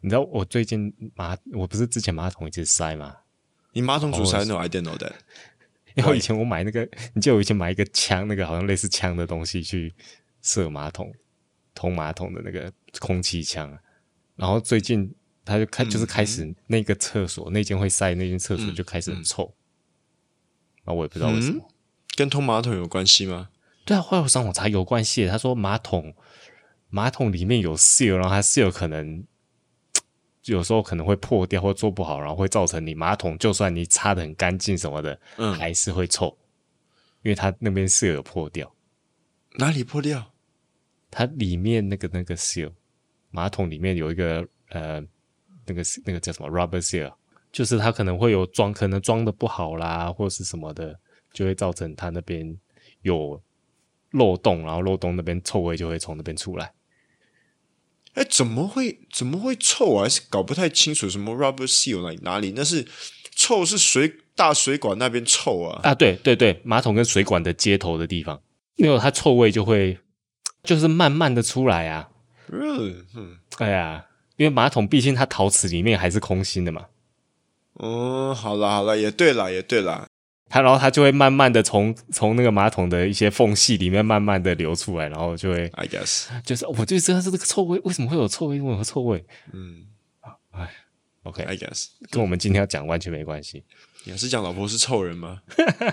你知道我最近马，我不是之前马桶一直塞吗？你马桶阻塞？No, I didn't know that。因为以前我买那个，你记得我以前买一个枪，那个好像类似枪的东西去射马桶、通马桶的那个空气枪。然后最近他就开，就是开始那个厕所那间会塞，那间厕所就开始很臭。啊，我也不知道为什么，跟通马桶有关系吗？对啊，后来我上网查有关系。他说马桶马桶里面有 seal，然后它 seal 可能。有时候可能会破掉或做不好，然后会造成你马桶就算你擦的很干净什么的，嗯，还是会臭，因为它那边 seal 有破掉。哪里破掉？它里面那个那个 seal，马桶里面有一个呃，那个那个叫什么 rubber seal，就是它可能会有装，可能装的不好啦，或是什么的，就会造成它那边有漏洞，然后漏洞那边臭味就会从那边出来。哎，怎么会怎么会臭啊？还是搞不太清楚什么 rubber seal 哪里哪里？那是臭是水大水管那边臭啊？啊，对对对，马桶跟水管的接头的地方，没有它臭味就会就是慢慢的出来啊。嗯嗯，哎呀，因为马桶毕竟它陶瓷里面还是空心的嘛。哦，好了好了，也对了也对了。它然后它就会慢慢的从从那个马桶的一些缝隙里面慢慢的流出来，然后就会，I guess，就是我就知道是这个臭味，为什么会有臭味？为什么臭味？嗯，哎，OK，I guess，跟我们今天要讲完全没关系。你是讲老婆是臭人吗？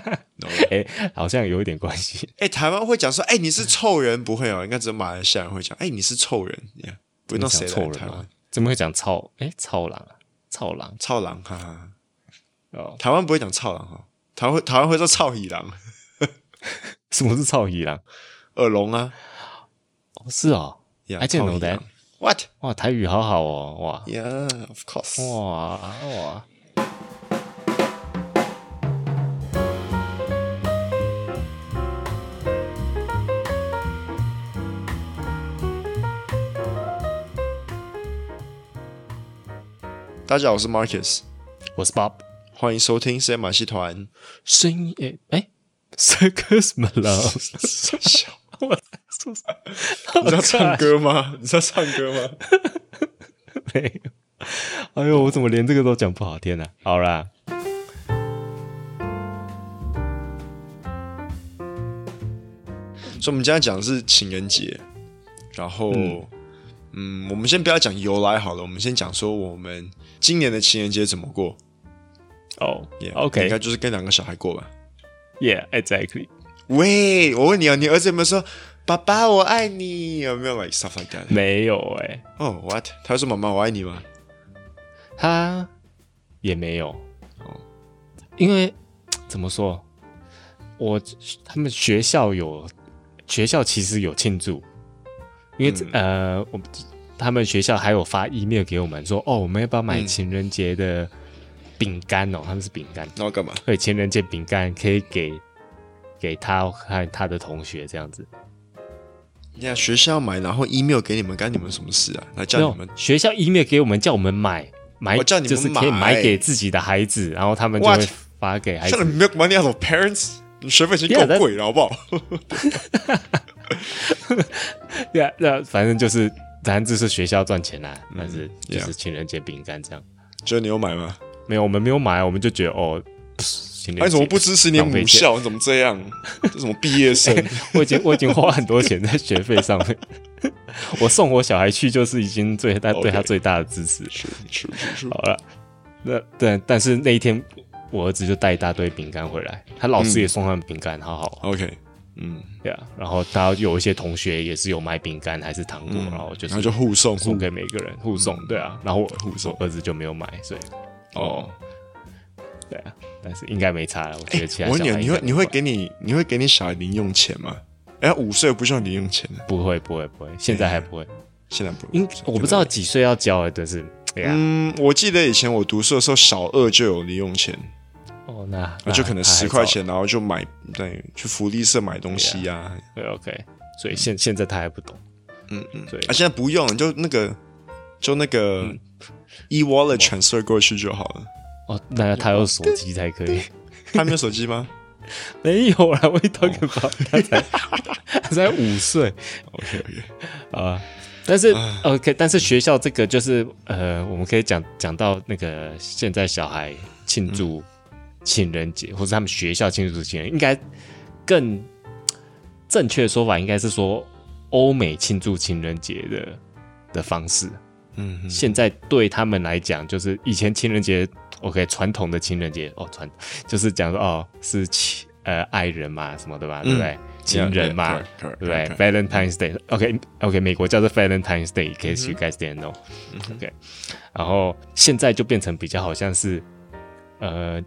哎，好像有一点关系。哎，台湾会讲说，哎，你是臭人，不会哦，应该只有马来西亚人会讲，哎，你是臭人，不用讲臭人台湾怎么会讲臭？哎，臭狼啊，臭狼，臭狼，哈哈。哦，台湾不会讲臭狼哈。台湾台湾会说臭耳狼，什么是臭耳狼？耳聋啊？哦，是哦。I didn't know that. What？哇，台语好好哦，哇。Yeah, of course. 哇哇。大家好，我是 Marcus，我是 Bob。欢迎收听 C 马戏团。声音诶诶，Circus Melody。小，我在说什么？你知道唱歌吗？你知道唱歌吗？没有。哎呦，我怎么连这个都讲不好？天哪！好啦，所以我们今天讲的是情人节。然后，嗯，嗯，我们先不要讲由来好了，我们先讲说我们今年的情人节怎么过。哦，yeah，OK，应该就是跟两个小孩过吧。Yeah，exactly。喂，我问你哦，你儿子有没有说“爸爸我爱你”？有没有 like stuff like that？没有哎、欸。哦、oh，What？他说“妈妈我爱你”吗？他也没有。哦，因为怎么说？我他们学校有学校其实有庆祝，因为、嗯、呃，我他们学校还有发 email 给我们说：“哦，我们要不要买情人节的？”嗯饼干哦，他们是饼干，然后干嘛？对，情人节饼干可以给给他和他的同学这样子。你看学校买，然后 email 给你们，干你们什么事啊？来叫你们学校 email 给我们，叫我们买买，叫你们就是可以买给自己的孩子，然后他们就会发给孩子。像 milk money out of parents，你学费已经够贵了，好不好？对啊，那反正就是，反正就是学校赚钱啦，但是就是情人节饼干这样。就你有买吗？没有，我们没有买，我们就觉得哦，为什么不支持你母校？你怎么这样？这什么毕业生？欸、我已经我已经花很多钱在学费上面，我送我小孩去就是已经最大对他最大的支持。是是是是。好了，那对，但是那一天我儿子就带一大堆饼干回来，他老师也送他们饼干，好好。OK，嗯，对啊，然后他有一些同学也是有买饼干还是糖果，嗯、然后就是然后就互送送给每个人互送，对啊，然后我互送儿子就没有买，所以。哦，对啊，但是应该没差了。我觉得其他小孩、欸、你会你会给你你会给你小孩零用钱吗？哎、欸，五岁不需要零用钱不会不会不会，现在还不会，欸、现在不会。因我不知道几岁要交，但是，嗯，我记得以前我读书的时候，小二就有零用钱。哦，那，那就可能十块钱，然后就买对去福利社买东西呀、啊。对，OK。所以现现在他还不懂。嗯嗯，对啊，现在不用，就那个就那个。嗯 e-wallet transfer 过去就好了。哦，那他有手机才可以。他没有手机吗？没有啦，我一掏个包，他才他才五岁。OK OK 啊，但是 OK，但是学校这个就是呃，我们可以讲讲到那个现在小孩庆祝情人节，嗯、或者他们学校庆祝情人，应该更正确的说法应该是说欧美庆祝情人节的的方式。嗯，现在对他们来讲，就是以前情人节 OK 传统的情人节哦，传就是讲说哦是情呃爱人嘛什么的吧，对不对？嗯情人嘛，对不对？Valentine's Day，OK，OK，美国叫做 Valentine's Day，in case you guys didn't know，OK。然后现在就变成比较好像是呃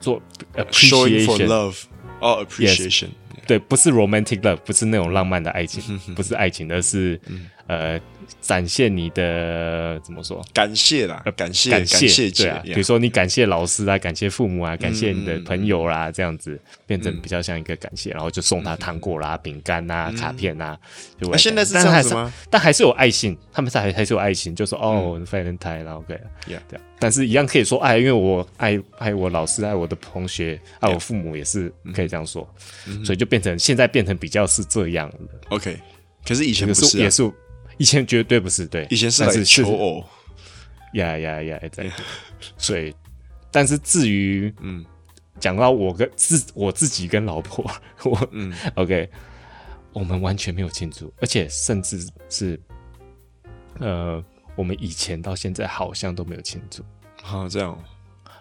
做 appreciation love，哦，appreciation，对，不是 romantic love，不是那种浪漫的爱情，不是爱情，而是呃。展现你的怎么说？感谢啦，感谢感谢，对啊，比如说你感谢老师啊，感谢父母啊，感谢你的朋友啦，这样子变成比较像一个感谢，然后就送他糖果啦、饼干呐、卡片呐。那现在是这样子吗？但还是有爱心，他们是还还是有爱心，就说哦，Valentine 然后 OK，对，但是一样可以说爱，因为我爱爱我老师，爱我的同学，爱我父母也是可以这样说，所以就变成现在变成比较是这样的。OK，可是以前不是也是。以前绝对不是对，以前是来求偶，呀呀呀，对，所以，但是至于，嗯，讲到我跟自我自己跟老婆，我，嗯，OK，我们完全没有庆祝，而且甚至是，呃，我们以前到现在好像都没有庆祝，啊，这样，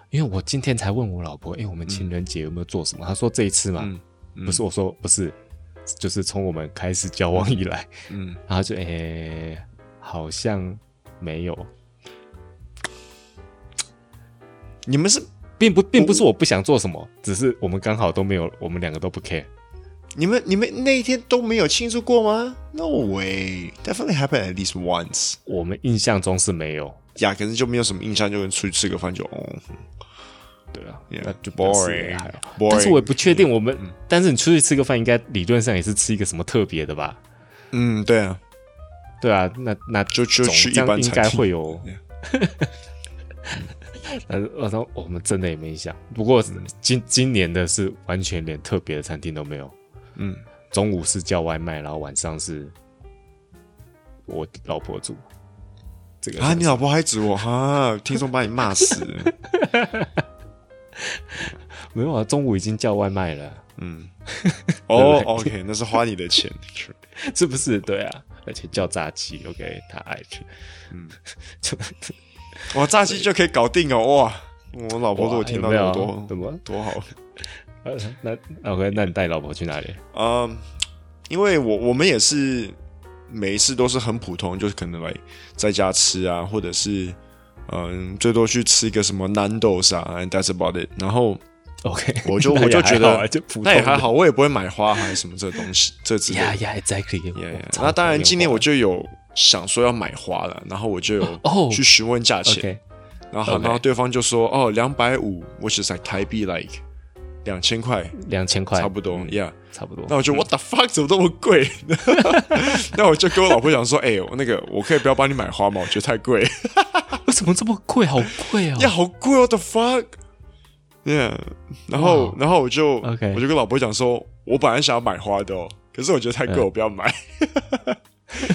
因为我今天才问我老婆，哎、欸，我们情人节有没有做什么？她说这一次嘛，嗯。嗯、不是，我说不是。就是从我们开始交往以来，嗯，然后就诶、欸，好像没有。你们是并不并不是我不想做什么，只是我们刚好都没有，我们两个都不 care。你们你们那一天都没有庆祝过吗？No way，definitely happened at least once。我们印象中是没有，呀，可是就没有什么印象，就跟出去吃个饭就哦。对啊，那就 boring。但是我也不确定我们，嗯、但是你出去吃个饭，应该理论上也是吃一个什么特别的吧？嗯，对啊，对啊，那那就就去一般应该会有。但是我说我们真的也没想，不过今今年的是完全连特别的餐厅都没有。嗯，中午是叫外卖，然后晚上是我老婆煮。这个啊，你老婆还煮我哈？听说把你骂死。没有啊，中午已经叫外卖了。嗯，哦，OK，那是花你的钱，是不是？对啊，而且叫炸鸡，OK，他爱吃。嗯，哇，炸鸡就可以搞定哦，哇！我老婆如果听到有多怎么多好。那 OK，那你带老婆去哪里？嗯，因为我我们也是每一次都是很普通，就是可能来在家吃啊，或者是。嗯，最多去吃一个什么 Nando's 啊，and that's about it。然后，OK，我就我就觉得那也还好，我也不会买花还是什么这东西，这之类的。Yeah, yeah, exactly. 那当然，今年我就有想说要买花了，然后我就有 去询问价钱，然后然后对方就说哦，两百五，which is like 台币 like 两千块，两千块差不多，Yeah，差不多。那我就 What the fuck，怎么这么贵？那我就跟我老婆讲说，哎，那个我可以不要帮你买花吗？我觉得太贵。为什么这么贵？好贵啊！呀，好贵哦！The fuck，yeah。然后，然后我就，OK，，我就跟老婆讲说，我本来想要买花的哦，可是我觉得太贵，我不要买。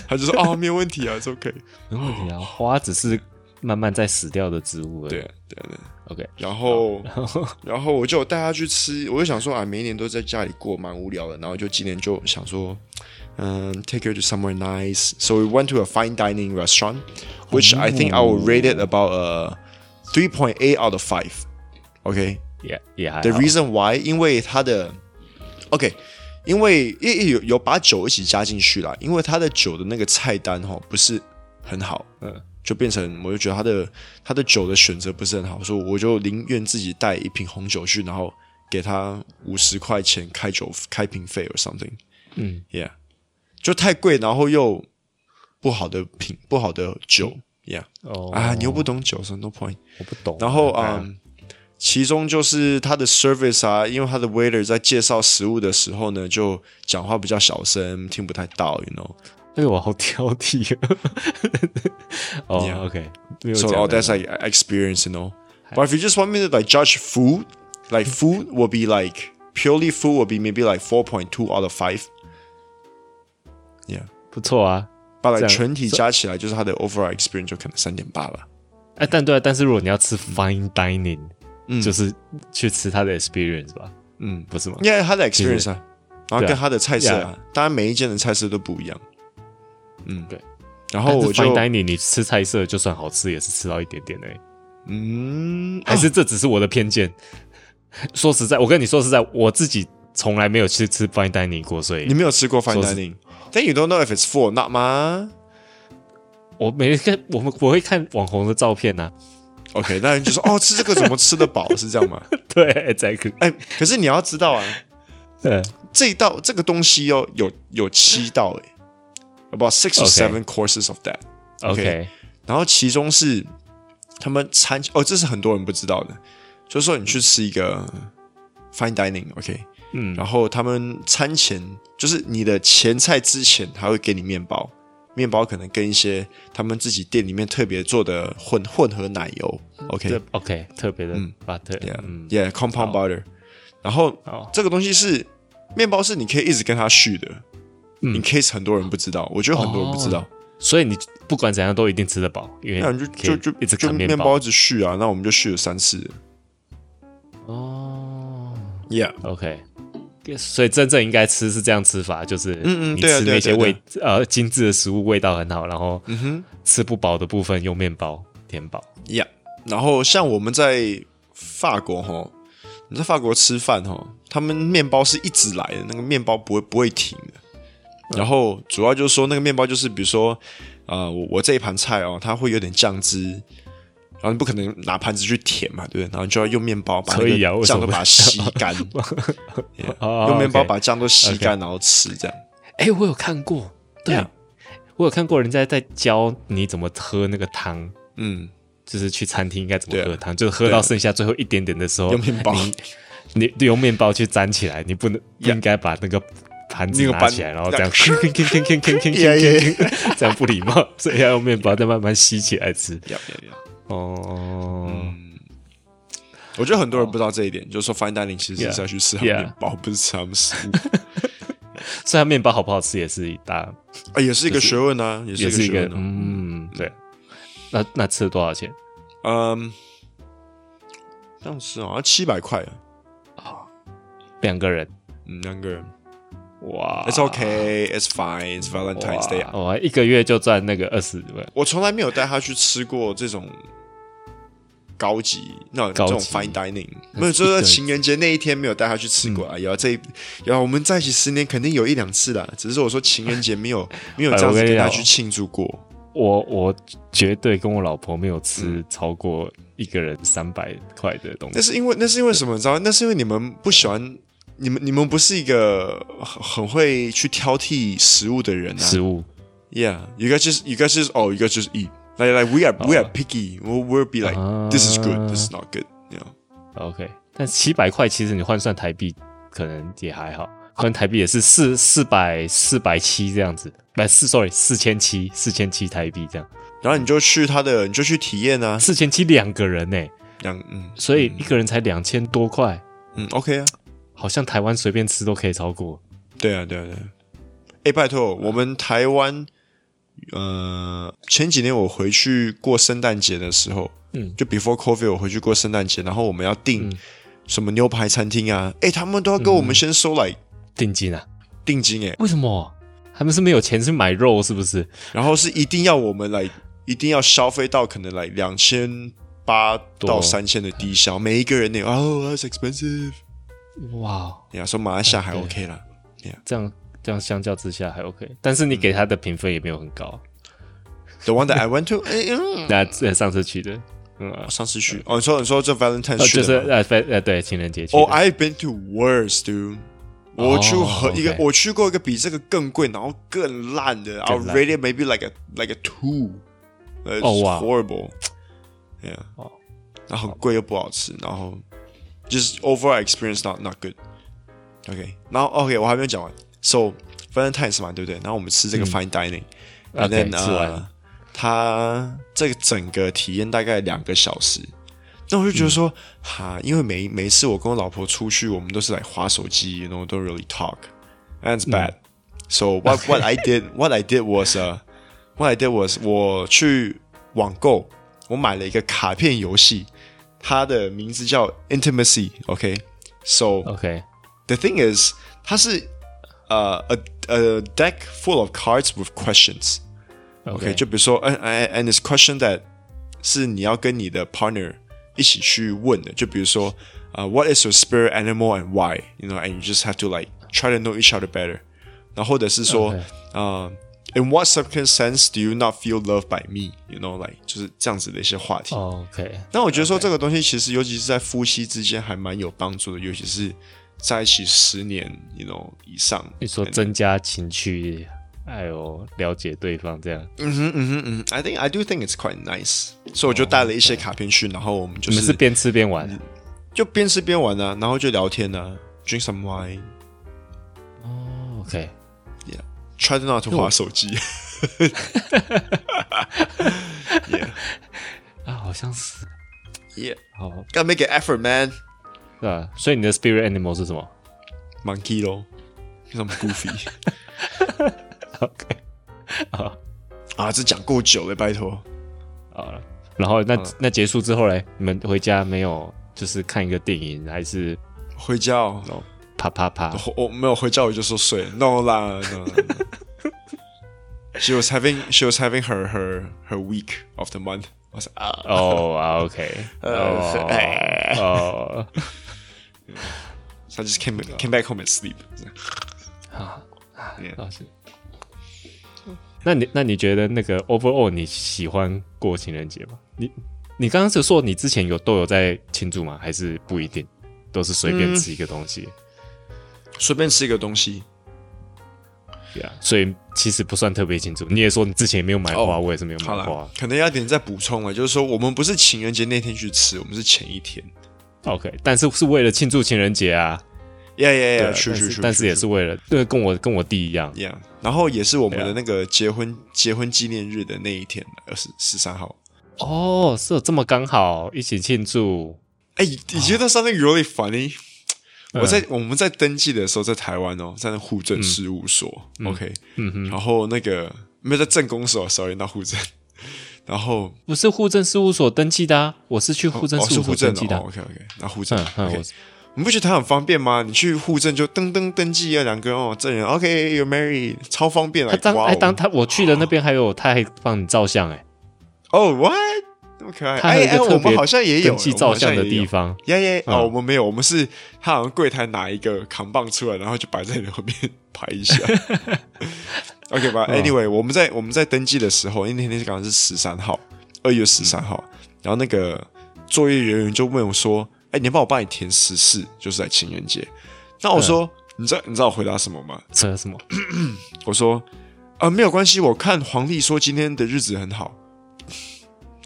他就说啊，没有问题啊，it's OK，没问题啊。花只是慢慢在死掉的植物了。对对对，OK。然后，然后我就带他去吃，我就想说啊，每一年都在家里过，蛮无聊的。然后就今年就想说，嗯，take her to somewhere nice。So we went to a fine dining restaurant。Which I think I will rate it about a three point eight out of five. OK, yeah, yeah. The reason why，因为它的 OK，因为有有把酒一起加进去了，因为它的酒的那个菜单哈不是很好，嗯，就变成我就觉得他的他的酒的选择不是很好，所以我就宁愿自己带一瓶红酒去，然后给他五十块钱开酒开瓶费 or something。嗯，Yeah，就太贵，然后又。不好的品，不好的酒，Yeah，哦啊，你又不懂酒，so no point，我不懂。然后啊，其中就是他的 service 啊，因为他的 waiter 在介绍食物的时候呢，就讲话比较小声，听不太到，you know。哎呦，我好挑剔啊。哦，OK，so all that's like experience, you know. But if you just want me to like judge food, like food will be like purely food will be maybe like four point two out of five. Yeah，不错啊。 把来全体加起来，就是它的 overall experience 就可能三点八吧。哎，但对啊，但是如果你要吃 fine dining，嗯，就是去吃它的 experience 吧，嗯，不是吗？因为它的 experience 啊，然后跟它的菜色啊，当然每一间的菜色都不一样。 嗯，对。然后我就 fine dining，你吃菜色就算好吃，也是吃到一点点哎。嗯，还是这只是我的偏见。说实在，我跟你说实在，我自己从来没有去吃 fine dining 过，所以你没有吃过 fine dining，then you don't know if it's full or not 吗？我没看，我们我会看网红的照片呐、啊。OK，那你就说哦，吃这个怎么吃得饱？是这样吗？对，再可哎，可是你要知道啊，对，这一道这个东西哦，有有七道哎，about six or seven courses of that。OK，然后其中是他们餐哦，这是很多人不知道的，就是说你去吃一个 fine dining，OK，嗯，然后他们餐前就是你的前菜之前，他会给你面包。面包可能跟一些他们自己店里面特别做的混混合奶油，OK？OK 特别的 butter，yeah，compound butter。然后这个东西是面包，是你可以一直跟他续的。In case 很多人不知道，我觉得很多人不知道，所以你不管怎样都一定吃得饱，因为那就就就一直就面包一直续啊，那我们就续了三次。哦，Yeah，OK。所以真正应该吃是这样吃法，就是嗯嗯，你吃那些味呃精致的食物味道很好，然后嗯哼吃不饱的部分用面包填饱。Yeah，，然后像我们在法国哈，你在法国吃饭哈，他们面包是一直来的，那个面包不会不会停的。然后主要就是说那个面包就是比如说呃我我这一盘菜哦，它会有点酱汁。然后你不可能拿盘子去舔嘛，对不对？然后你就要用面包把那个酱都把它吸干，用面包把酱都吸干，然后吃这样。哎，我有看过，对啊，我有看过人家在教你怎么喝那个汤，嗯，就是去餐厅应该怎么喝汤，就是喝到剩下最后一点点的时候，用面包，你用面包去粘起来，你不能不应该把那个盘子拿起来，然后这样，这样不礼貌，所以要用面包再慢慢吸起来吃。哦，嗯，我觉得很多人不知道这一点，就是说 fine dining 其实是要去吃他们面包，不是吃他们食物。虽然 面包好不好吃也是一大，啊，也是一个学问啊，也是一个。嗯，对。那那吃了多少钱？嗯，这样吃好像七百块啊，两个人，嗯，两个人。哇，It's okay, it's fine, it's Valentine's Day。我一个月就赚那个二十万。我从来没有带他去吃过这种高级那这种 fine dining，没有，就是情人节那一天没有带他去吃过啊。有这，有我们在一起十年，肯定有一两次啦。只是我说情人节没有 没有这样子跟他去庆祝过。我我绝对跟我老婆没有吃超过一个人三百块的东西。那是因为那是因为什么？你知道？那是因为你们不喜欢。你们你们不是一个很很会去挑剔食物的人啊？食物，Yeah，you guys just you guys just oh you guys just eat like like we are we are picky we will be like this is good this is not good，you know？OK，但七百块其实你换算台币可能也还好，换台币也是四四百四百七这样子，不四 sorry 四千七四千七台币这样，然后你就去他的你就去体验啊，四千七两个人呢，两嗯，所以一个人才两千多块，嗯 OK 啊。好像台湾随便吃都可以超过。对啊，对啊，对啊。哎，拜托，我们台湾，呃，前几年我回去过圣诞节的时候，嗯，就 before COVID 我回去过圣诞节，然后我们要订什么牛排餐厅啊，哎，他们都要跟我们先收来定金啊，定金哎，为什么？他们是没有钱去买肉是不是？然后是一定要我们来，一定要消费到可能来两千八到三千的低消，每一个人那哦，that's expensive。哇，你要说马来西亚还 OK 了，这样这样相较之下还 OK，但是你给他的评分也没有很高。The one that I went to，那上次去的，嗯，上次去哦，你说你说这 Valentine's 就是呃呃对情人节去。Oh, I've been to worse, dude。我去和一个我去过一个比这个更贵，然后更烂的，I'll rate it maybe like a like a two。哦哇，horrible，yeah，哦，然后很贵又不好吃，然后。就是 overall experience not not good，OK，然后 OK 我还没有讲完，so Valentine's 嘛，对不对？然后我们吃这个 fine dining，and then 吃完了，他这个整个体验大概两个小时，那我就觉得说，哈，因为每每一次我跟我老婆出去，我们都是来滑手机，然后都 really talk，and it's bad，so what what I did what I did was 呃，What I did was 我去网购，我买了一个卡片游戏，它的名字叫 Intimacy。OK，so OK。The thing is，它是呃、uh, a a deck full of cards with questions。OK，就比如说，and and this question that 是你要跟你的 partner 一起去问的，就比如说，呃、uh,，What is your spirit animal and why？You know，and you just have to like try to know each other better。然后或者是说，呃、okay. uh,。 In what circumstance do you not feel loved by me? You know, like 就是这样子的一些话题。OK。那我觉得说这个东西其实，尤其是在夫妻之间还蛮有帮助的，尤其是在一起十年，you know 以上。你说增加情趣，还有了解对方这样。嗯哼嗯哼嗯。I think I do think it's quite nice。所以我就带了一些卡片去，然后我们就是。你们是边吃边玩？就边吃边玩啊，然后就聊天啊，drink some wine。哦，OK。Try not to 滑手机。Yeah，啊，好像是。Yeah，好，Gotta make an effort, man。是吧？所以你的 spirit animal 是什么？Monkey 咯，什么 Goofy。OK，好啊，这讲够久了，拜托。好了，然后那那结束之后嘞，你们回家没有？就是看一个电影，还是回家哦？啪啪啪！我没有回家，我就说睡。No 啦，no。She was having she was having her her her week of the month. 我说啊，哦，OK，哦，，So I just came came back home and sleep。好，老师，那你那你觉得那个 overall 你喜欢过情人节吗？你你刚刚是说你之前有都有在庆祝吗？还是不一定，都是随便吃一个东西？嗯随便吃一个东西，对啊，所以其实不算特别清楚。你也说你之前也没有买花，我也是没有买花。可能要点再补充了，就是说我们不是情人节那天去吃，我们是前一天。OK，但是是为了庆祝情人节啊，呀呀呀，去去去，但是也是为了，对，跟我跟我弟一样，一样。然后也是我们的那个结婚结婚纪念日的那一天，二十十三号。哦，是这么刚好一起庆祝。哎，你觉得 something really funny？我在、嗯、我们在登记的时候，在台湾哦，在那户政事务所、嗯、，OK，嗯哼，然后那个没有在政工所，sorry，那户政，然后不是户政事务所登记的、啊，我是去户政事务所登记的、，OK OK，那户政、嗯、，OK，你不觉得他很方便吗？你去户政就登登登记啊，两个哦证人，OK，you're married，超方便啊，他当哎当他我去的那边还有他还帮你照相哎，哦、oh,，what？那么可爱，哎哎，我们好像也有登记照相的地方，耶耶，哦，我们没有，我们是他好像柜台拿一个扛棒出来，然后就摆在你后面 拍一下，OK 吧？Anyway，我们在我们在登记的时候，因为那天刚好是十三号，二月十三号，然后那个作业人员就问我说：“哎，你要帮我帮你填十四，就是在情人节。”那我说：“你知道你知道我回答什么吗？”说什么？我说：“啊，没有关系，我看黄历说今天的日子很好。”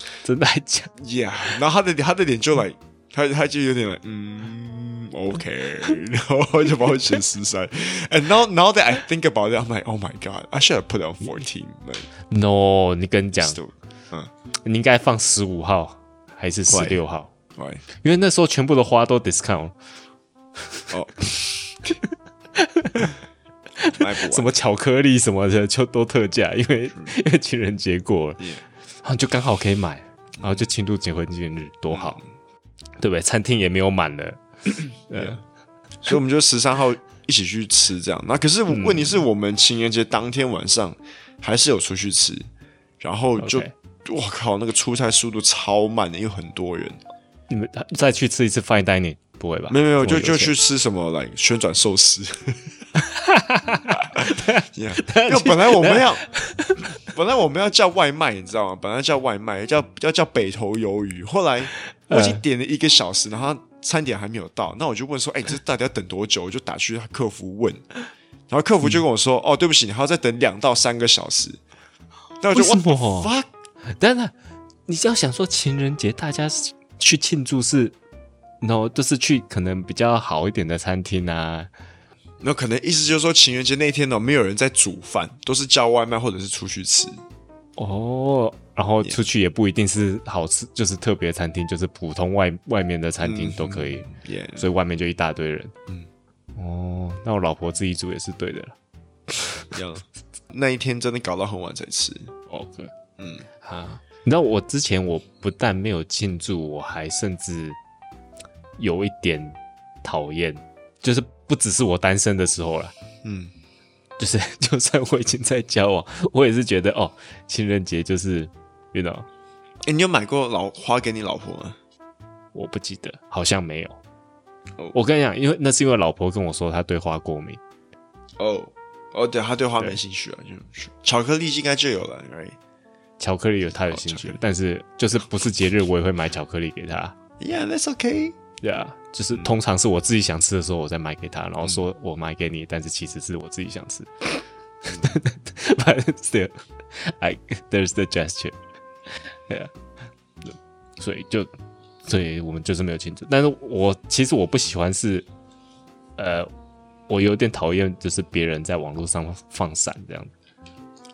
真的还假？Yeah，然后他的他的脸就来，他他就有点来，嗯，OK，然后就把我写十三。And now now that I think about it, I'm like, oh my god, I should have put on fourteen. No，你跟你讲，嗯，你应该放十五号还是十六号？对，因为那时候全部的花都 discount。哦，什么巧克力什么的就都特价，因为因为情人节过了，然后就刚好可以买。然后就庆祝结婚纪念日，多好，嗯、对不对？餐厅也没有满了，对，所以我们就十三号一起去吃这样。那可是问题是我们情人节当天晚上还是有出去吃，然后就我.靠，那个出菜速度超慢的，因为很多人。你们再去吃一次 fine dining 不会吧？没有没有，就就去吃什么来旋转寿司。因为本来我们要。本来我们要叫外卖，你知道吗？本来叫外卖，叫要叫北投鱿鱼。后来 我已经点了一个小时，然后餐点还没有到，那我就问说：“哎、欸，这到底要等多久？”我就打去客服问，然后客服就跟我说：“嗯、哦，对不起，你还要再等两到三个小时。”那我就问：“为什么？”等等，你只要想说情人节大家去庆祝是，然后就是去可能比较好一点的餐厅啊。那可能意思就是说，情人节那天呢，没有人在煮饭，都是叫外卖或者是出去吃。哦，然后出去也不一定是好吃，就是特别餐厅，就是普通外外面的餐厅都可以。嗯、所以外面就一大堆人。嗯，哦，那我老婆自己煮也是对的了。这样那一天真的搞到很晚才吃。OK，嗯啊，你知道我之前我不但没有庆祝，我还甚至有一点讨厌，就是不只是我单身的时候了，嗯，就是 就算我已经在交往，我也是觉得哦，情人节就是，you know，哎，你有买过老花给你老婆吗？我不记得，好像没有。Oh. 我跟你讲，因为那是因为老婆跟我说她对花过敏。哦，哦，对，她对花没兴趣啊，就是巧克力应该就有了，right？巧克力有她有兴趣，但是就是不是节日我也会买巧克力给她。Yeah，that's okay。对啊，就是通常是我自己想吃的时候我再买给他，然后说我买给你，但是其实是我自己想吃。But still, I there's the gesture。对啊，所以就。所以我们就是没有庆祝，但是我其实我不喜欢是，呃，我有点讨厌就是别人在网络上放闪这样子。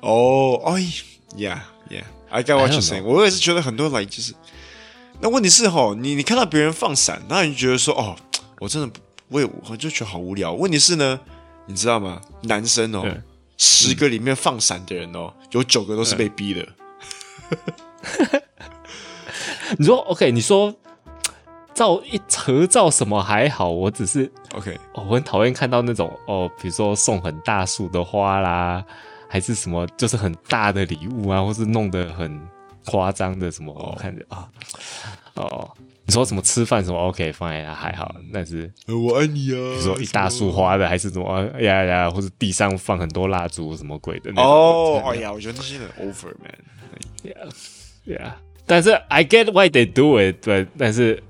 哦，哎，Yeah，Yeah，I got what you're saying。我也是觉得很多人就是，那问题是哈，你你看到别人放闪，那你觉得说哦，我真的不，我也我就觉得好无聊。问题是呢，你知道吗？男生哦，十个里面放闪的人哦，有九个都是被逼的。你说 OK？你说照一合照什么还好，我只是 OK、哦。我很讨厌看到那种哦，比如说送很大束的花啦，还是什么，就是很大的礼物啊，或是弄得很夸张的什么，我看着啊，哦，你说什么吃饭什么 OK fine 啊，还好，但是我爱你啊，比如说一大束花的，还是什么呀呀，或者地上放很多蜡烛什么鬼的哦，哎呀，我觉得那些很 over man，yeah，yeah。但是 I get why they do it，对，但是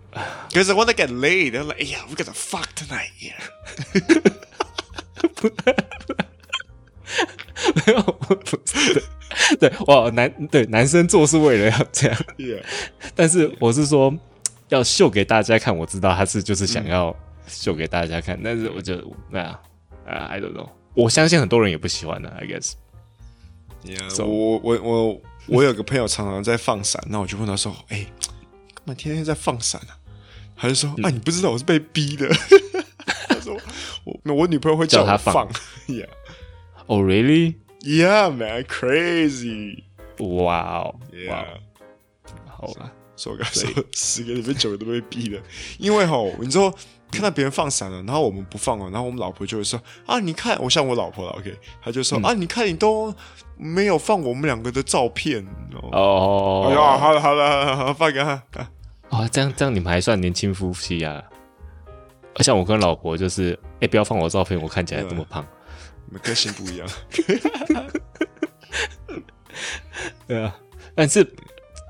because I want to get laid，然后 like，哎呀，we got to fuck tonight，yeah。没有，不是，对，哇，男对男生做是为了要这样。但是我是说要秀给大家看，我知道他是就是想要秀给大家看，嗯、但是我就那样啊，I don't know，我相信很多人也不喜欢的，I guess。我我我。我有个朋友常常在放闪，那我就问他说：“哎、欸，干嘛天天在放闪啊？” 他就说：“啊，你不知道我是被逼的。”他说：“我那我女朋友会叫他放。他放” Yeah. Oh, really? Yeah, man, crazy. Wow. Yeah. 好了，说个说十个里面九个都被逼的，因为吼，你说看到别人放闪了，然后我们不放了，然后我们老婆就会说：“啊，你看，我像我老婆了。”OK，他就说：“嗯、啊，你看，你都。”没有放我们两个的照片哦。哎呀，好了好了，好放给他。啊，这样这样你们还算年轻夫妻啊？像我跟老婆就是，哎，不要放我照片，我看起来这么胖。你们个性不一样。对啊，但是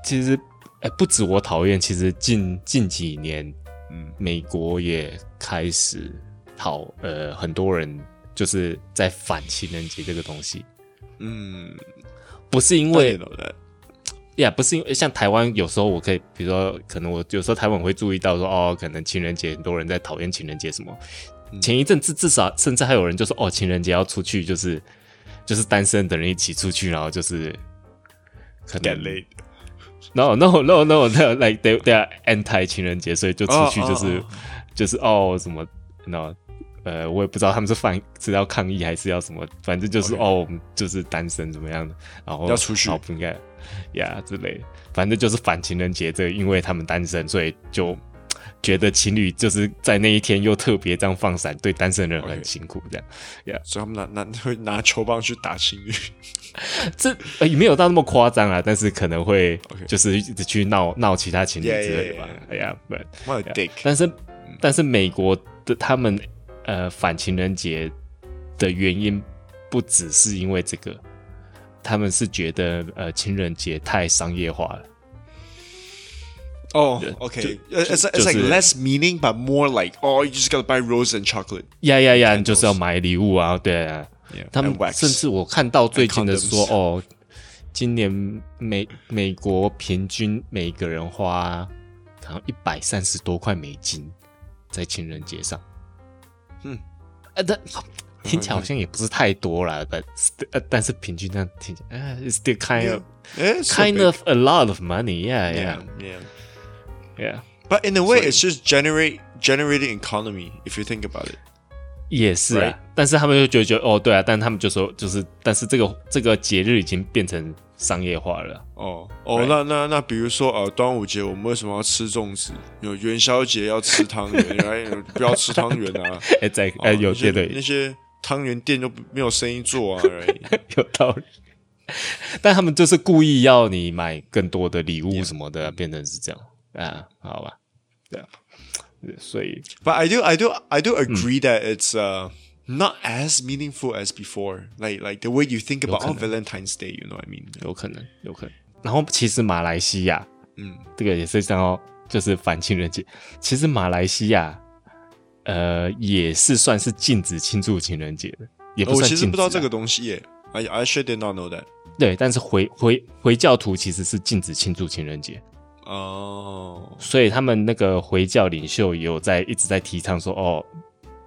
其实哎，不止我讨厌，其实近近几年，嗯，美国也开始讨，呃，很多人就是在反情人节这个东西。嗯，不是因为，呀，不是因为像台湾有时候我可以，比如说可能我有时候台湾会注意到说，哦，可能情人节很多人在讨厌情人节什么。嗯、前一阵至至少甚至还有人就说，哦，情人节要出去，就是就是单身的人一起出去，然后就是可能 get laid。No no no no no，like they they are anti 情人节，所以就出去就是、oh, oh, oh. 就是哦什么，no。呃，我也不知道他们是反是要抗议还是要什么，反正就是.哦，就是单身怎么样的，然后要出去，不应该呀之类的，反正就是反情人节这个，因为他们单身，所以就觉得情侣就是在那一天又特别这样放闪，对单身人很辛苦这样，所以他们拿拿会拿球棒去打情侣，这也、呃、没有到那么夸张啊，但是可能会就是一直去闹闹其他情侣之类的吧，哎呀，不，但是但是美国的他们。呃，反情人节的原因不只是因为这个，他们是觉得呃情人节太商业化了。哦、oh,，OK，it's it's like less meaning but more like oh you just gotta buy rose and chocolate。呀呀呀，就是要买礼物啊，对啊。Yeah, 他们甚至我看到最近的说哦，今年美美国平均每个人花好像一百三十多块美金在情人节上。嗯，呃，但听起来好像也不是太多了，但呃，但是平均这样听起来，呃，it's still kind of kind of a lot of money, Yeah. But in a way, it's just generate generating economy if you think about it. 也是啊?但是他们就觉得，觉得哦，对啊，但他们就说，就是，但是这个这个节日已经变成商业化了。哦哦那那那，比如说呃，端午节我们为什么要吃粽子？有元宵节要吃汤圆，哎，不要吃汤圆啊！哎，在哎，有些对那些汤圆店都没有生意做啊，Right? 有道理。但他们就是故意要你买更多的礼物什么的.变成是这样啊？好吧，对啊。所以，But I do, I do, I do agree that it's uh not as meaningful as before. Like, like the way you think about oh Valentine's Day, you know what I mean？有可能，有可能。然后，其实马来西亚，嗯，这个也是想要就是反情人节。其实马来西亚，呃，也是算是禁止庆祝情人节的，也不算禁止。我其实不知道这个东西耶。I I should did not know that。对，但是回回回教徒其实是禁止庆祝情人节。哦，oh. 所以他们那个回教领袖也有在一直在提倡说，哦，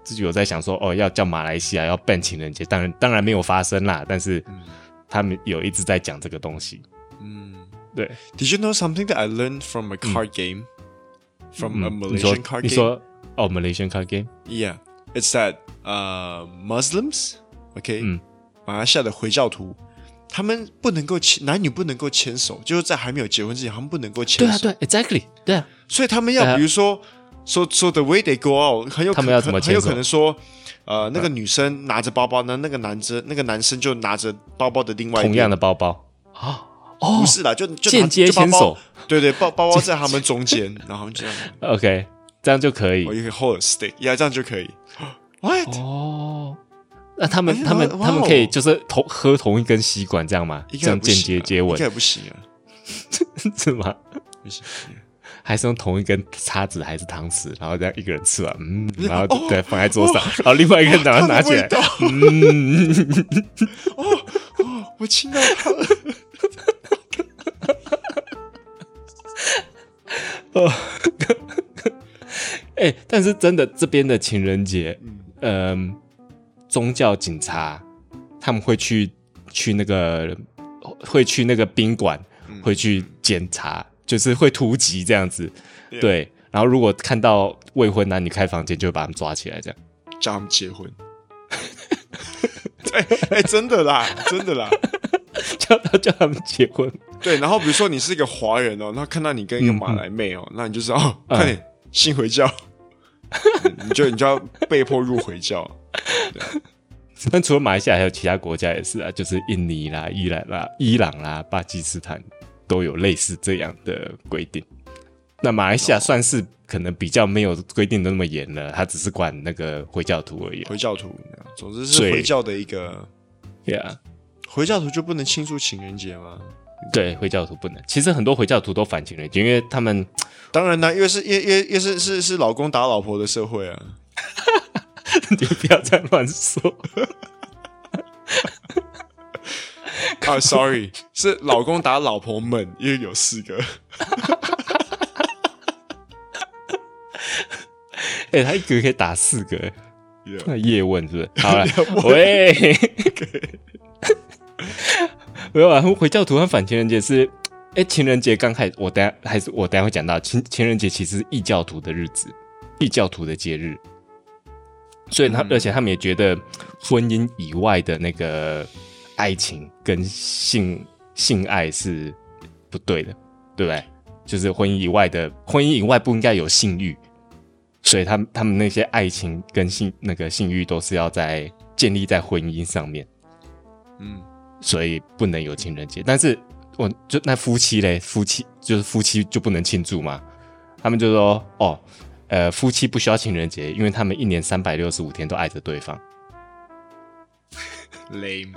自己有在想说，哦，要叫马来西亚要办情人节，当然当然没有发生啦，但是他们有一直在讲这个东西。嗯，对。Did you know something that I learned from a card game?、嗯、from a Malaysian card game？你说哦，Malaysian card game？Yeah，it's that uh Muslims，OK，、okay? 嗯，马来西亚的回教徒。他们不能够牵男女不能够牵手，就是在还没有结婚之前，他们不能够牵手。对啊，对，exactly，对啊。所以他们要比如说说说 the way they go out，很有可能很有可能说，呃，那个女生拿着包包呢，那个男生那个男生就拿着包包的另外一同样的包包啊？哦，不是啦，就就间接牵手。对对，包包包在 他们中间，然后这样。OK，这样就可以。我可以 hold a stick，yeah，这样就可以。What？哦。那他们他们他们可以就是同喝同一根吸管这样吗？这样间接接吻？应该不行啊，是吗？不行，还是用同一根叉子还是汤匙，然后这样一个人吃完，嗯，然后对放在桌上，然后另外一个人拿拿起来，嗯，哦哦，我亲到他了，哦，哎，但是真的这边的情人节，嗯。宗教警察他们会去去那个会去那个宾馆，嗯、会去检查，就是会突击这样子。对，然后如果看到未婚男女开房间，就会把他们抓起来，这样叫他们结婚。哎哎、真的啦，真的啦，叫 他叫他们结婚。对，然后比如说你是一个华人哦，那看到你跟一个马来妹哦，嗯、那你就知道哦，快点信回教，嗯、你就你就要被迫入回教。但 除了马来西亚，还有其他国家也是啊，就是印尼啦、伊朗啦、伊朗啦、巴基斯坦都有类似这样的规定。那马来西亚算是可能比较没有规定的那么严了，它只是管那个回教徒而已。回教徒，总之是回教的一个，对啊，回教徒就不能庆祝情人节吗？对，回教徒不能。其实很多回教徒都反情人节，因为他们当然啦，因为是，因为因为是是是老公打老婆的社会啊。你不要再乱说。啊，sorry，是老公打老婆们，因为有四个。哎、欸，他一个可以打四个，那叶问是不是？好了，喂，没有啊。回教徒和反情人节是，哎、欸，情人节刚开始，我等下还是我等下会讲到情情人节，其实是异教徒的日子，异教徒的节日。所以他，而且他们也觉得婚姻以外的那个爱情跟性性爱是不对的，对不对？就是婚姻以外的婚姻以外不应该有性欲，所以他们他们那些爱情跟性那个性欲都是要在建立在婚姻上面，嗯，所以不能有情人节。但是我就那夫妻嘞，夫妻就是夫妻就不能庆祝嘛？他们就说哦。呃，夫妻不需要情人节，因为他们一年三百六十五天都爱着对方。Lame。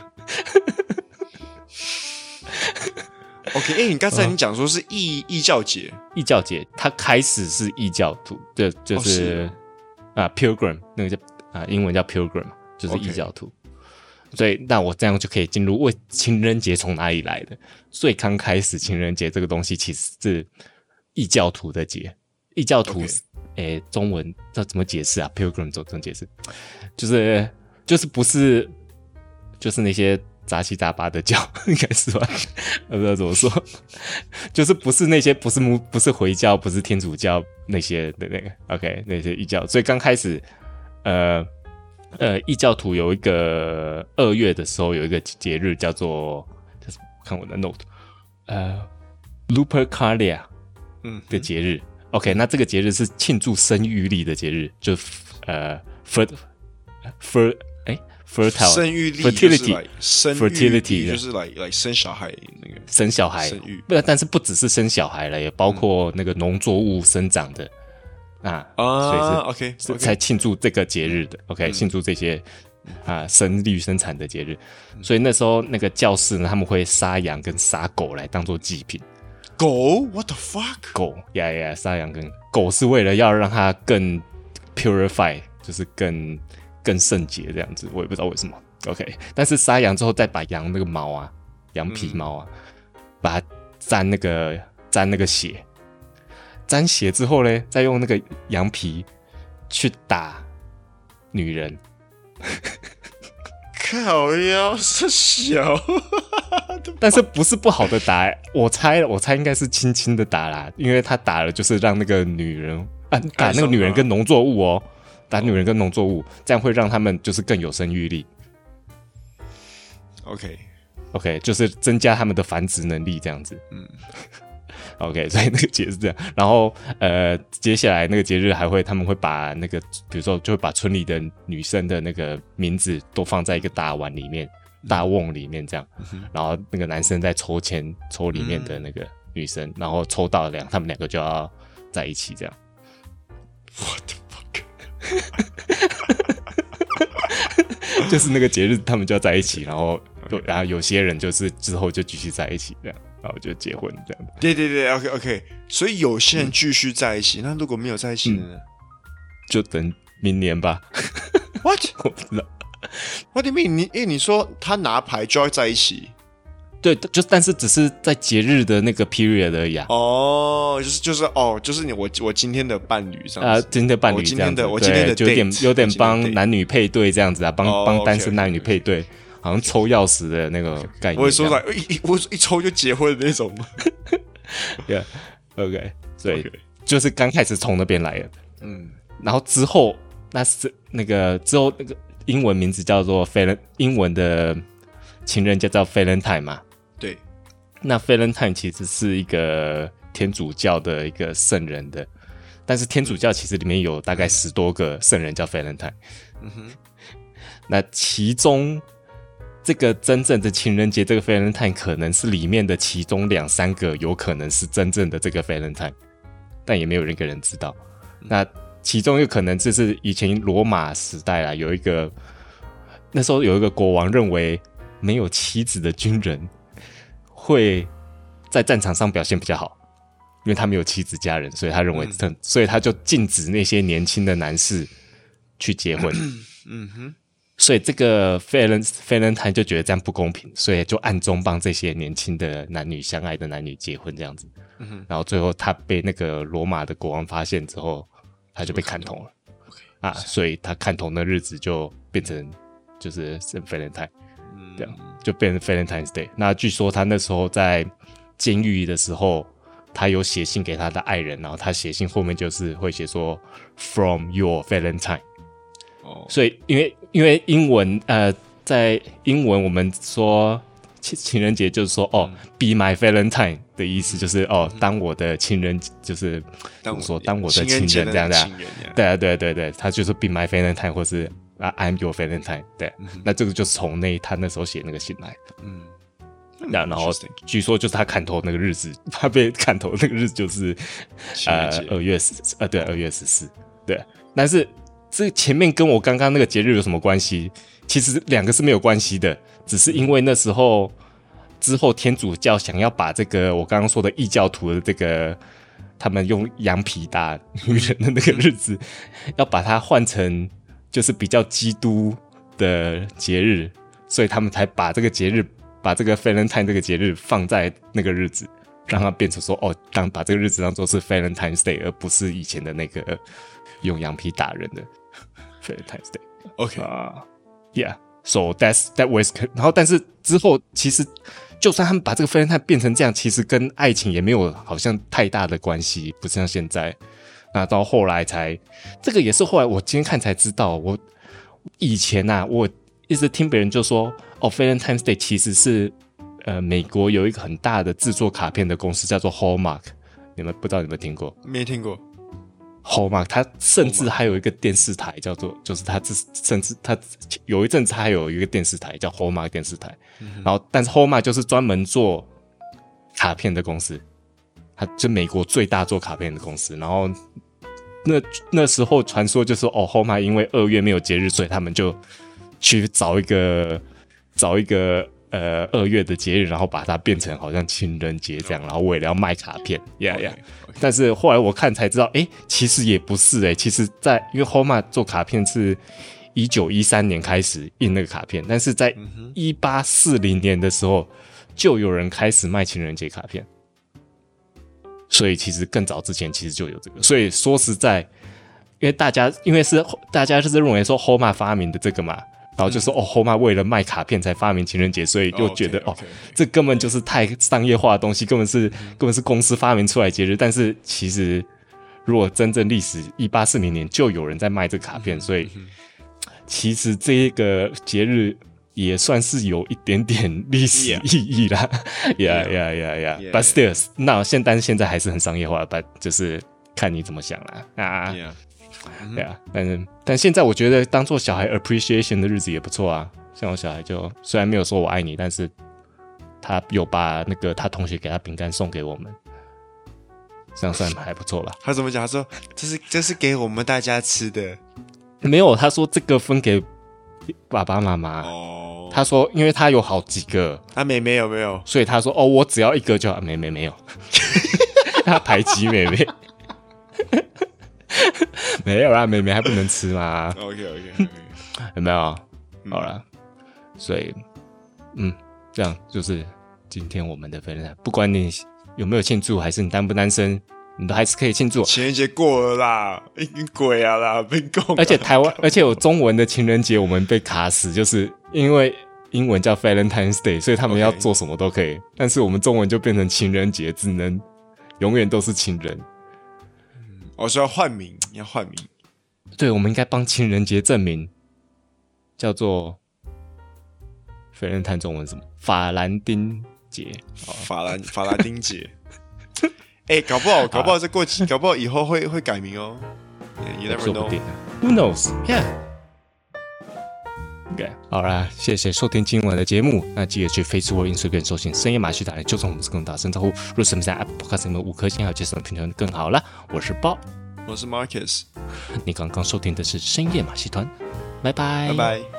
OK，哎，你刚才你讲说是异异教节，异教节，它开始是异教徒，就就是、哦、是啊，Pilgrim，那个叫啊，英文叫 Pilgrim，就是异教徒。Okay. 所以，那我这样就可以进入为情人节从哪里来的？最刚开始情人节这个东西其实是异教徒的节，异教徒。诶、欸，中文这怎么解释啊？Pilgrim 怎么解释？就是就是不是就是那些杂七杂八的教，应该是吧？我不知道怎么说，就是不是那些不是木不是回教，不是天主教那些的那个 OK 那些异教。所以刚开始，呃，呃，异教徒有一个二月的时候有一个节日叫做，就是看我的 note，呃，Lupercalia，嗯的节日。嗯、OK，那这个节日是庆祝生育力的节日，就呃，fer，fer，哎，fertile，生育力，fertility，生 fertility 就是来来生小孩那个生小孩，生育，不，但是不只是生小孩了，也包括那个农作物生长的。啊啊，所以是 OK，是才庆祝这个节日的 OK，庆祝这些啊生育生产的节日，所以那时候那个教室呢，他们会杀羊跟杀狗来当做祭品。狗？What the fuck？狗呀呀，杀羊跟狗是为了要让它更 purify，就是更更圣洁这样子，我也不知道为什么。OK，但是杀羊之后再把羊那个毛啊，羊皮毛啊，把它沾那个沾那个血。沾血之后呢，再用那个羊皮去打女人。靠腰是小，但是不是不好的打？我猜，我猜应该是轻轻的打啦，因为他打了就是让那个女人啊，打那个女人跟农作物哦，打女人跟农作物，这样会让他们就是更有生育力。OK，OK，就是增加他们的繁殖能力，这样子。嗯。OK，所以那个节是这样，然后呃，接下来那个节日还会，他们会把那个，比如说，就会把村里的女生的那个名字都放在一个大碗里面、大瓮里面这样，然后那个男生在抽签抽里面的那个女生，然后抽到两，他们两个就要在一起这样。What the fuck？就是那个节日，他们就要在一起，然后然后有些人就是之后就继续在一起这样。然后就结婚这样。对对对，OK OK。所以有些人继续在一起，嗯、那如果没有在一起呢？嗯、就等明年吧。What？我不知道。What do you mean？你因为你说他拿牌就要在一起。对，就但是只是在节日的那个 period 而已啊。哦，就是就是哦，就是你我我今天的伴侣这样啊，今天的伴侣这样子，今天的我今天的有点有点帮男女配对这样子啊，帮帮单身男女配对。好像抽钥匙的那个 概念，我说来一我一抽就结婚的那种。吗？Yeah，OK，所以就是刚开始从那边来的，嗯，然后之后那是那个之后那个英文名字叫做 Valen，英文的情人节叫 Valentine 嘛，对，那 Valentine 其实是一个天主教的一个圣人的，但是天主教其实里面有大概十多个圣人叫 Valentine，嗯哼，那其中。这个真正的情人节，这个 Valentine 可能是里面的其中两三个，有可能是真正的这个 Valentine，但也没有一个人知道。那其中有可能就是以前罗马时代啊，有一个那时候有一个国王认为没有妻子的军人会在战场上表现比较好，因为他没有妻子家人，所以他认为，嗯、所以他就禁止那些年轻的男士去结婚。嗯哼。所以这个 Valentine 就觉得这样不公平，所以就暗中帮这些年轻的男女相爱的男女结婚这样子。嗯哼。然后最后他被那个罗马的国王发现之后，他就被砍头了。啊，所以他砍头的日子就变成就是圣 Valentine，这样就变成 Valentine's Day。那据说他那时候在监狱的时候，他有写信给他的爱人，然后他写信后面就是会写说 From your Valentine。所以，因为因为英文，呃，在英文我们说情情人节就是说，哦，Be my Valentine 的意思就是，哦，当我的情人，就是怎么说，当我的情人这样的，对啊，对对对，他就是 Be my Valentine，或是啊，I'm your Valentine，对，那这个就是从那他那时候写那个信来的，嗯，那然后据说就是他砍头那个日子，他被砍头那个日子就是呃二月十，呃对，二月十四，对，但是。这前面跟我刚刚那个节日有什么关系？其实两个是没有关系的，只是因为那时候之后天主教想要把这个我刚刚说的异教徒的这个他们用羊皮打 女人的那个日子，要把它换成就是比较基督的节日，所以他们才把这个节日把这个 Valentine 这个节日放在那个日子，让它变成说哦，当把这个日子当做是 Valentine's Day，而不是以前的那个。用羊皮打人的 Valentine's Day，OK 啊，Yeah，so that's that was，然后但是之后其实就算他们把这个 Valentine 变成这样，其实跟爱情也没有好像太大的关系，不像现在。那到后来才，这个也是后来我今天看才知道，我以前呐、啊，我一直听别人就说，哦，Valentine's Day 其实是呃美国有一个很大的制作卡片的公司叫做 Hallmark，你们不知道有没有听过？没听过。Hallmark，它甚至还有一个电视台叫做，就是他这甚至他有一阵子还有一个电视台叫 Hallmark 电视台，嗯、然后但是 Hallmark 就是专门做卡片的公司，他就美国最大做卡片的公司。然后那那时候传说就是哦，Hallmark 因为二月没有节日，所以他们就去找一个找一个呃二月的节日，然后把它变成好像情人节这样，然后为了要卖卡片，呀呀。但是后来我看才知道，哎、欸，其实也不是哎、欸，其实在因为 Hallmark 做卡片是一九一三年开始印那个卡片，但是在一八四零年的时候就有人开始卖情人节卡片，所以其实更早之前其实就有这个。所以说实在，因为大家因为是大家就是认为说 Hallmark 发明的这个嘛。然后就说哦，Hallmark 为了卖卡片才发明情人节，所以又觉得哦，这根本就是太商业化的东西，根本是根本是公司发明出来节日。但是其实，如果真正历史一八四零年就有人在卖这个卡片，所以其实这一个节日也算是有一点点历史意义啦。Yeah, yeah, yeah, yeah. But still，那现但是现在还是很商业化，But 就是看你怎么想啦啊。对啊，但是但现在我觉得当做小孩 appreciation 的日子也不错啊。像我小孩就虽然没有说我爱你，但是他有把那个他同学给他饼干送给我们，这样算还不错吧？他怎么讲？他说这是这是给我们大家吃的。没有，他说这个分给爸爸妈妈。哦，他说因为他有好几个，他妹妹有没有？所以他说哦，我只要一个就好。妹妹没有，他排挤妹妹。没有啦，妹妹还不能吃吗？OK OK 有没有？好了，所以，嗯，这样就是今天我们的分享。不管你有没有庆祝，还是你单不单身，你都还是可以庆祝。情人节过了啦，已经鬼啊啦，被攻。而且台湾，而且有中文的情人节，我们被卡死，就是因为英文叫 Valentine's Day，所以他们要做什么都可以。但是我们中文就变成情人节，只能永远都是情人。我说要换名，要换名。对，我们应该帮情人节证明，叫做“飞人谈中文”什么？法兰丁节，法兰法兰丁节。哎、欸，搞不好，搞不好这过期，搞不好以后会会改名哦。You never know. Who knows? Yeah. OK，好啦，谢谢收听今晚的节目。那记得去 Facebook、Instagram 搜寻“深夜马戏团”，就从我们这跟打声招呼。如果什么在 Apple Podcast 里面五颗星，还有介绍的评论更好了。我是 Bob，我是 Marcus。你刚刚收听的是深夜马戏团，拜拜，拜拜。